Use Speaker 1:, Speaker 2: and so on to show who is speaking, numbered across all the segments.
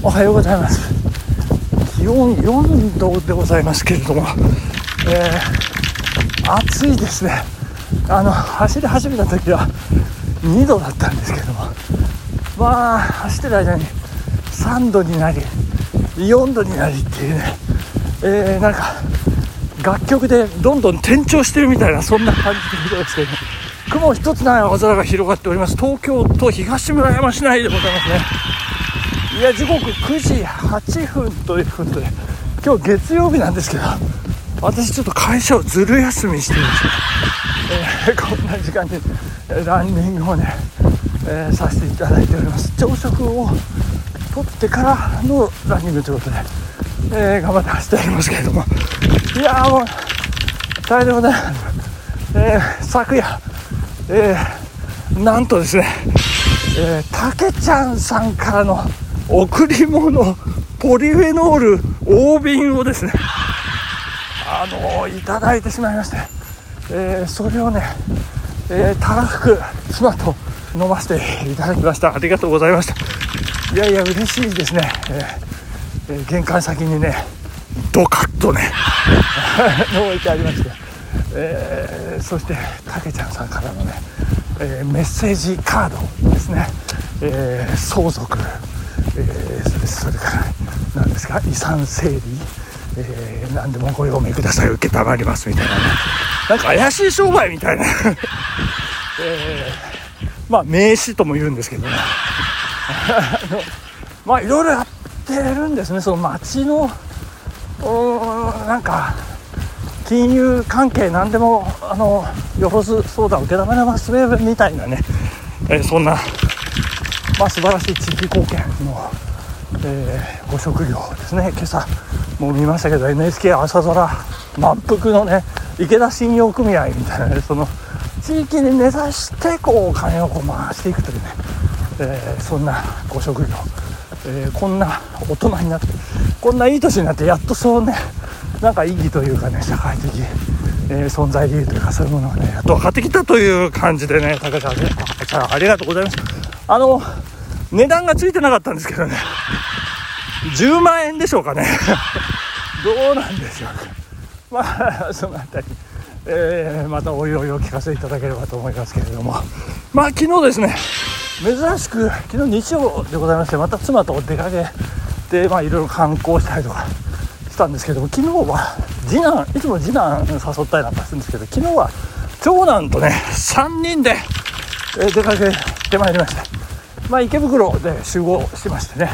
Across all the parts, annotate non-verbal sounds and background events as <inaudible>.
Speaker 1: おはようございます。気温4度でございますけれども、えー、暑いですね。あの走り始めた時は2度だったんですけども。まあ走ってる間に3度になり4度になりっていうね、えー、なんか楽曲でどんどん転調してるみたいなそんな感じでございますけど、ね、雲一つない青空が広がっております。東京都東村山市内でございますね。いや時刻9時8分ということで今日月曜日なんですけど私ちょっと会社をずる休みしてるんですよ、えー、こんな時間にランニングをね、えー、させていただいております。朝食をとってからのランニングということで、えー、頑張って走っておりますけれども。いやーもう大変でございます、えー、昨夜、えー、なんとですねえー、たけちゃんさんからの贈り物ポリフェノール大瓶をですねあの、いただいてしまいまして、えー、それをね、えー、たらふく妻と飲ませていただきました。ありがとうございました。いやいや嬉しいですね、えー、玄関先にねドカッとね <laughs> 置いてありまして、えそしてたけちゃんさんからのね、えメッセージカードですね、え相続えー、それから何ですか遺産整理、えー、何でもご用命ください。承りますみたいなね。なんか怪しい商売みたいな、<laughs> えー、まあ名刺とも言うんですけどね。まあいろいろやってるんですね。その町のなんか金融関係何でもあのよろず相談受け止めますみたいなね、えー、そんなまあ、素晴らしい地域貢献の、えー、ご職業ですね。今朝もう見ましたけど NHK 朝空満腹のね池田信用組合みたいなねその地域に根ざしてこうお金をこう回していくというね、えー、そんなご職業、えー、こんな大人になってこんないい年になってやっとそうねなんか意義というかね社会的、えー、存在理由というかそういうものがねやっと分かってきたという感じでね高橋さんありがとうございます。あの値段がついてなかったんですけどね。10万円でしょうかね。どうなんでしょうか。まあその辺り、えー、またおいおいお聞かせいただければと思いますけれども。まあ昨日ですね珍しく昨日日曜でございましてまた妻と出かけてまあいろいろ観光したりとかしたんですけども昨日は次男いつも次男誘ったりなんかするんですけど昨日は長男とね3人で出かけてまいりました。まあ、池袋で集合してましてね。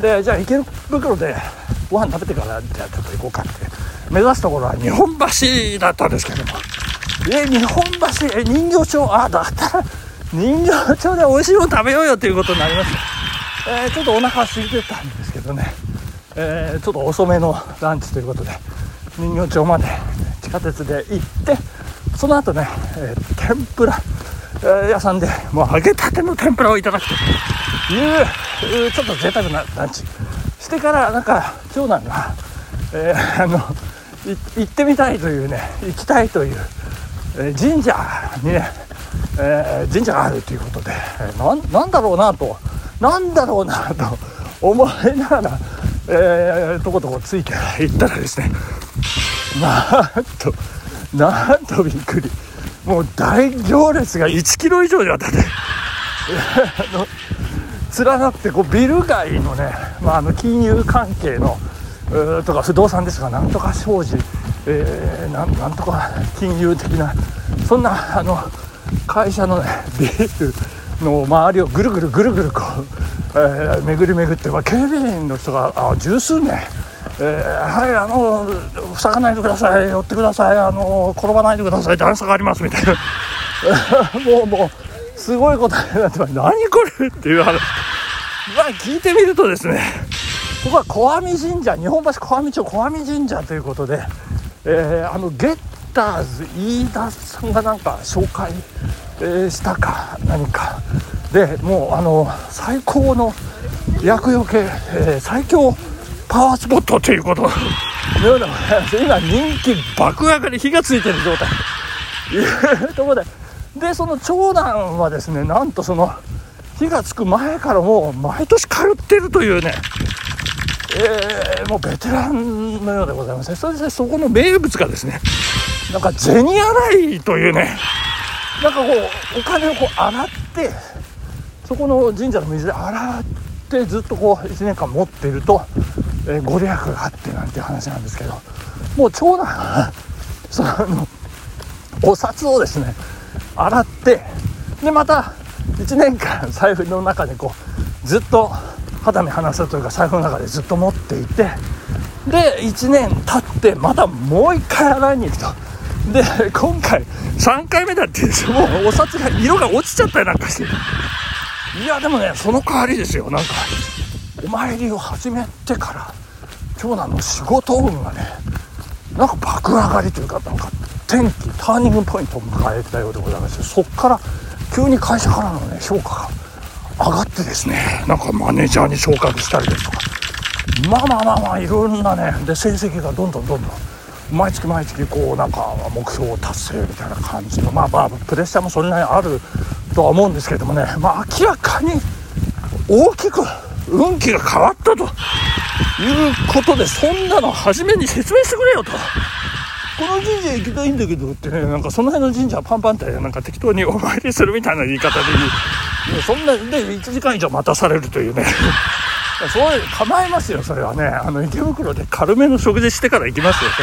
Speaker 1: でじゃあ池袋でご飯食べてからじゃあちょっと行こうかって。目指すところは日本橋だったんですけども。え日本橋え人形町あだったら人形町で美味しいもの食べようよっていうことになりました、えー、ちょっとお腹空いてたんですけどね、えー、ちょっと遅めのランチということで人形町まで地下鉄で行ってその後ね、えー、天ぷら屋さんでもう揚げたての天ぷらをいただくというちょっと贅沢なランチしてからなんか長男が、えー、あの行ってみたいというね行きたいという、えー、神社にね、えー、神社があるということで、えー、なんだろうなとなんだろうなと思いながら、えー、とことこついて行ったらですねなんとなんとびっくり。もう大行列が1キロ以上にわたって。<laughs> 連なってこうビル街のね、まあ、あの金融関係のとか不動産ですがなんとか商事、えー、なんなんとか金融的なそんなあの会社のねビルの周りをぐるぐるぐるぐるこう、えー、巡り巡って、まあ、警備員の人があ十数名えー、はいあの塞がないでください寄ってくださいあの転ばないでください段差がありますみたいな。<laughs> もうもうすごいことになってます。何これっていう話。まあ聞いてみるとですねここは小網神社日本橋小網町小網神社ということで、えー、あのゲッターズ飯田さんがなんか紹介、えー、したか何か。でもうあの最高の厄除け、えー、最強パワースポットということ。のような <laughs> 今人気爆上がり火がついてる状態。<laughs> いうところで。でその長男はですねなんとその火がつく前からもう毎年通ってるというね。えー、もうベテランのようでございますそしてそこの名物がですねなんか銭洗いというね。なんかこうお金をこう洗ってそこの神社の水で洗ってずっとこう1年間持っていると、えー、ご利益があってなんていう話なんですけどもう長男が <laughs> そのお札をですね洗ってでまた1年間 <laughs> 財布の中でこうずっと肌身離すというか財布の中でずっと持っていてで1年経ってまたもう1回洗いに行くと。で今回3回目だってもうお札が色が落ちちゃったりなんかして。いやでもねその代わりですよなんか。お参りを始めてから。長男の仕事運がねなんか爆上がりというかなんか転機ターニングポイントを迎えたようでございましてそこから急に会社からのね評価が上がってですねなんかマネージャーに昇格したりですとかまあまあまあまあいろんなねで成績がどんどんどんどん毎月毎月こうなんか目標を達成みたいな感じのまあまあプレッシャーもそれなりにあるとは思うんですけれどもねまあ明らかに大きく運気が変わったと。いうことでそんなの初めに説明してくれよと。この神社行きたいんだけどってねなんかその辺の神社パンパンってなんか適当にお参りするみたいな言い方で言うそんなで1時間以上待たされるというね。そういう構えますよそれはね。あの池袋で軽めの食事してから行きますよそ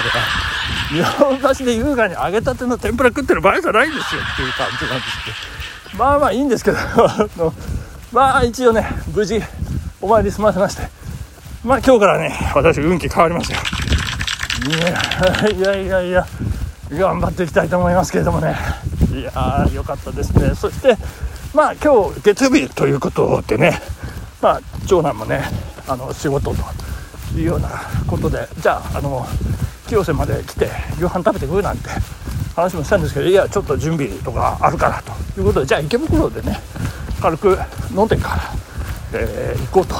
Speaker 1: れは。日本橋で優雅に揚げたての天ぷら食ってる場合じゃないんですよっていう感じなんですけど。まあまあいいんですけどまあ一応ね無事お参り済ませましてまあ今日からね私運気変わりますよ。いやいやいや頑張っていきたいと思いますけれどもね。いや良かったですね。そしてまあ今日月曜日ということでねまあ長男もねあの仕事というようなことでじゃああの清瀬まで来て夕飯食べてくるなんて話もしたんですけどいやちょっと準備とかあるからということでじゃあ池袋でね軽く飲んでから、えー、行こうと、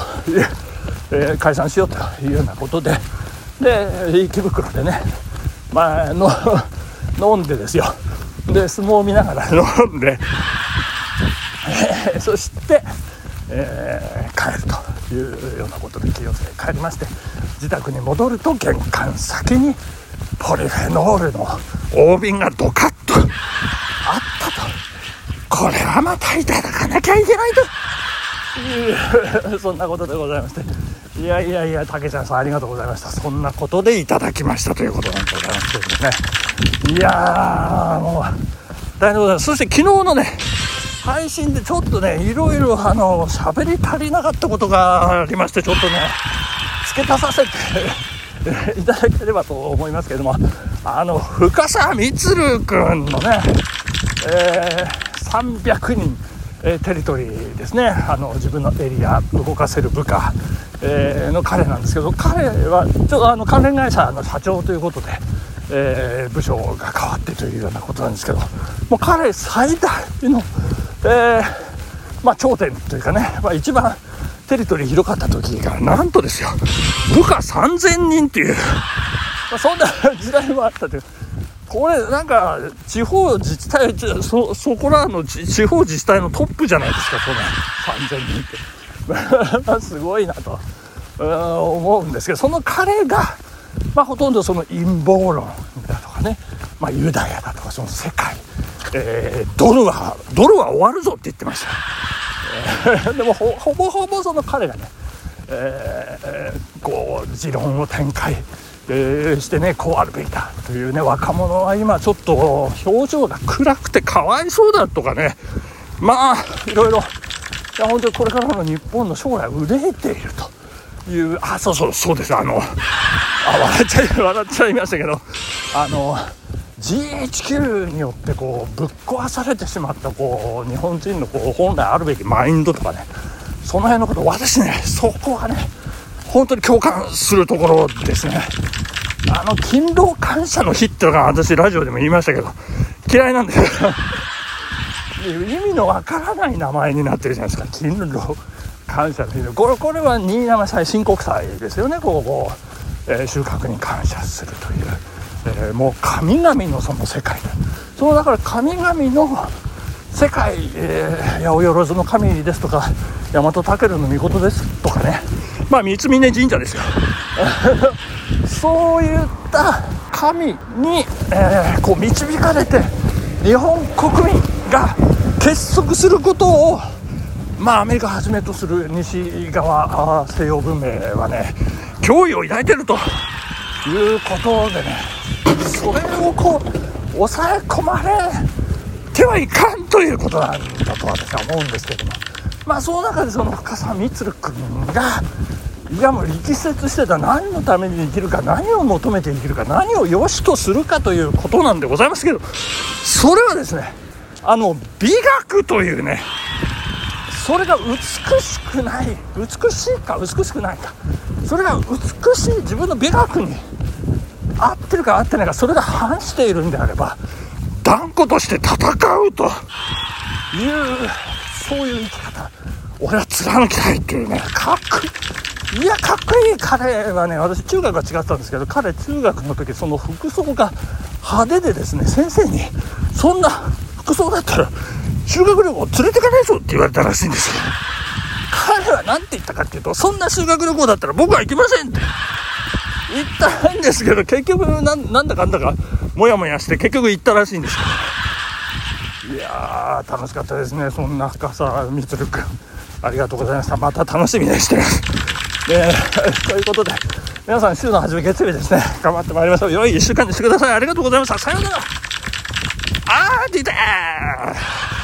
Speaker 1: えー、解散しようというようなことでで池袋でね、まあ、の <laughs> 飲んでですよ。で相撲を見ながら <laughs> 飲んで、えー、そして、えー、帰るというようなことで清瀬へ帰りまして自宅に戻ると玄関先にポリフェノールの大瓶がドカッと。あったと。これはまたいただかなきゃいけないと。い <laughs> うそんなことでございましていやいやいや、たけちゃんさんありがとうございました。そんなことでいただきましたということなんでございますけどもね。いやー、もう、大変でございます。そして昨日のね、配信でちょっとね、いろいろあの、喋り足りなかったことがありまして、ちょっとね、付け足させて <laughs> いただければと思いますけれども、あの、深沢充君のね、えー、300人、えテリトリーですねあの自分のエリア動かせる部下、えー、の彼なんですけど彼はちょっとあの関連会社の社長ということで、えー、部署が変わってというようなことなんですけどもう彼最大の、えー、まあ、頂点というかね、まあ、一番テリトリー広かった時がなんとですよ部下3000人っていう、まあ、そんな時代もあったという。これなんか地方自治体そそこらの地方自治体のトップじゃないですかこれ3000人って。<laughs> すごいなと。思うんですけどその彼が、まあ、ほとんどその陰謀論だとかね、まあ、ユダヤだとかその世界、えー、ドルはドルは終わるぞって言ってました、でもほぼほぼその彼がね、えー、こう持論を展開えー、してねこうあるべきだというね若者は今ちょっと表情が暗くてかわいそうだとかね。まあいろいろ。いや本当にこれからの日本の将来憂えているという。あそうそうそうです。あのあ笑っちゃい <laughs> 笑っちゃいましたけど。あの GHQ によってこうぶっ壊されてしまったこう日本人のこう本来あるべきマインドとかね。その辺のこと私ねそこはね本当に共感するところですね。あの、勤労感謝の日っていうのが私ラジオでも言いましたけど、嫌いなんですよ。意味のわからない名前になってるじゃないですか。勤労感謝の日これ、これは新山祭申告祭ですよね、ここ、えー、収穫に感謝するという。えー、もう神々のその世界そのだから神々の世界、えー、八百万の神ですとか大和武尊の御事ですとかねまあ三峯神社ですよ。<laughs> そういった神に、えー、こう導かれて日本国民が結束することをまあアメリカはじめとする西側西洋文明はね脅威を抱いてると。いうことでねそれをこう抑え込まれてはいかんということなんだと私は思うんですけども。まあその中でその深澤光君がいやもう力説してた。何のために生きるか何を求めて生きるか何を良しとするかということなんでございますけどそれはですねあの美学というねそれが美しくない美しいか美しくないかそれが美しい自分の美学に合ってるか合ってないかそれが反しているんであれば断固として戦うというそういう生き方俺は貫きたいっていうねかっこいいいやかっこいい。彼はね私中学は違ったんですけど彼中学の時その服装が派手でですね先生にそんな服装だったら修学旅行連れてかないぞって言われたらしいんですよ。彼は何て言ったかっていうとそんな修学旅行だったら僕は行きませんって。言ったんですけど結局なんだかんだかモヤモヤして結局行ったらしいんですけどいやー楽しかったですねそんな深さみつるくん。ありがとうございました。また楽しみにしてます。ね <laughs> ということで皆さん週の初め月曜日ですね。頑張ってまいりましょう。良い1週間にしてください。ありがとうございました。さようなら。あー出たー。